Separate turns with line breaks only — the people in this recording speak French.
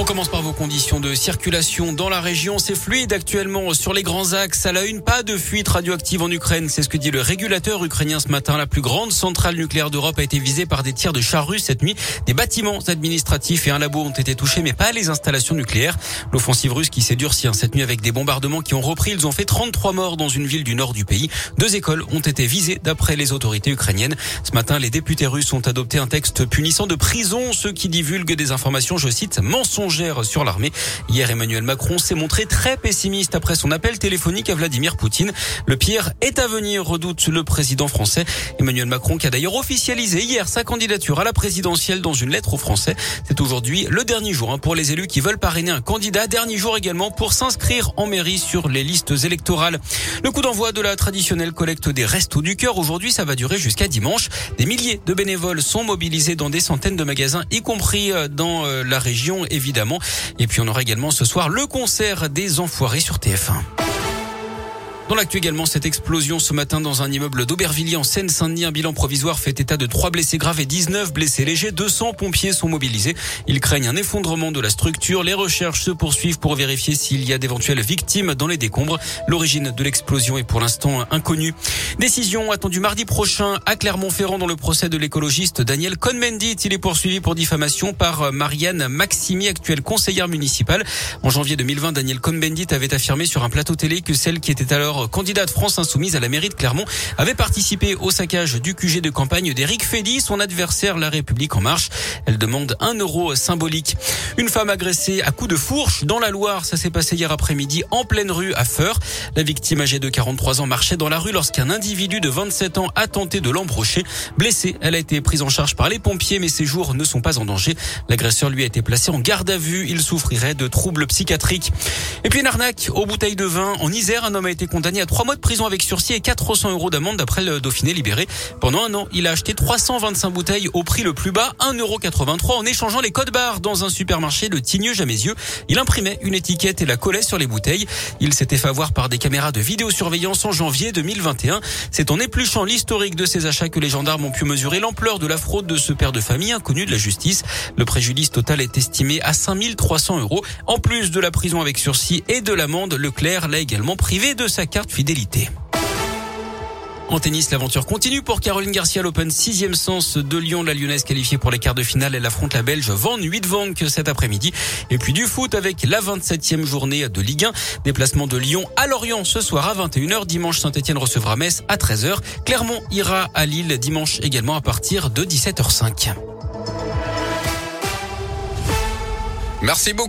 On commence par vos conditions de circulation dans la région. C'est fluide actuellement sur les grands axes. À la une, pas de fuite radioactive en Ukraine. C'est ce que dit le régulateur ukrainien ce matin. La plus grande centrale nucléaire d'Europe a été visée par des tirs de chars russes cette nuit. Des bâtiments administratifs et un labo ont été touchés, mais pas les installations nucléaires. L'offensive russe qui s'est durcie hein, cette nuit avec des bombardements qui ont repris. Ils ont fait 33 morts dans une ville du nord du pays. Deux écoles ont été visées d'après les autorités ukrainiennes. Ce matin, les députés russes ont adopté un texte punissant de prison ceux qui divulguent des informations, je cite, mensonges sur l'armée. Hier, Emmanuel Macron s'est montré très pessimiste après son appel téléphonique à Vladimir Poutine. Le pire est à venir, redoute le président français. Emmanuel Macron qui a d'ailleurs officialisé hier sa candidature à la présidentielle dans une lettre aux Français. C'est aujourd'hui le dernier jour hein, pour les élus qui veulent parrainer un candidat. Dernier jour également pour s'inscrire en mairie sur les listes électorales. Le coup d'envoi de la traditionnelle collecte des restos du cœur aujourd'hui, ça va durer jusqu'à dimanche. Des milliers de bénévoles sont mobilisés dans des centaines de magasins, y compris euh, dans euh, la région évidemment. Et puis on aura également ce soir le concert des Enfoirés sur TF1. Dans l'actu également, cette explosion ce matin dans un immeuble d'Aubervilliers en Seine-Saint-Denis. Un bilan provisoire fait état de trois blessés graves et 19 blessés légers. 200 pompiers sont mobilisés. Ils craignent un effondrement de la structure. Les recherches se poursuivent pour vérifier s'il y a d'éventuelles victimes dans les décombres. L'origine de l'explosion est pour l'instant inconnue. Décision attendue mardi prochain à Clermont-Ferrand dans le procès de l'écologiste Daniel Cohn-Bendit. Il est poursuivi pour diffamation par Marianne Maximi, actuelle conseillère municipale. En janvier 2020, Daniel Cohn-Bendit avait affirmé sur un plateau télé que celle qui était alors candidate France Insoumise à la mairie de Clermont, avait participé au saccage du QG de campagne d'Éric Fédy, son adversaire La République en marche. Elle demande un euro symbolique. Une femme agressée à coups de fourche dans la Loire, ça s'est passé hier après-midi en pleine rue à Feur. La victime âgée de 43 ans marchait dans la rue lorsqu'un individu de 27 ans a tenté de l'embrocher. Blessée, elle a été prise en charge par les pompiers, mais ses jours ne sont pas en danger. L'agresseur lui a été placé en garde à vue. Il souffrirait de troubles psychiatriques. Et puis une arnaque aux bouteilles de vin. En Isère, un homme a été condamné condamné à trois mois de prison avec sursis et 400 euros d'amende d'après le Dauphiné libéré. Pendant un an, il a acheté 325 bouteilles au prix le plus bas, 1,83€ en échangeant les codes barres dans un supermarché de Tigneux-Jamézieux. Il imprimait une étiquette et la collait sur les bouteilles. Il s'était fait avoir par des caméras de vidéosurveillance en janvier 2021. C'est en épluchant l'historique de ces achats que les gendarmes ont pu mesurer l'ampleur de la fraude de ce père de famille inconnu de la justice. Le préjudice total est estimé à 5300 euros. En plus de la prison avec sursis et de l'amende, Leclerc l'a également privé de sa carte fidélité. En tennis, l'aventure continue pour Caroline Garcia l'Open 6e sens de Lyon. La Lyonnaise qualifiée pour les quarts de finale. Elle affronte la Belge Van Vank cet après-midi. Et puis du foot avec la 27e journée de Ligue 1. Déplacement de Lyon à Lorient ce soir à 21h. Dimanche, Saint-Etienne recevra Metz à 13h. Clermont ira à Lille dimanche également à partir de 17h05.
Merci beaucoup.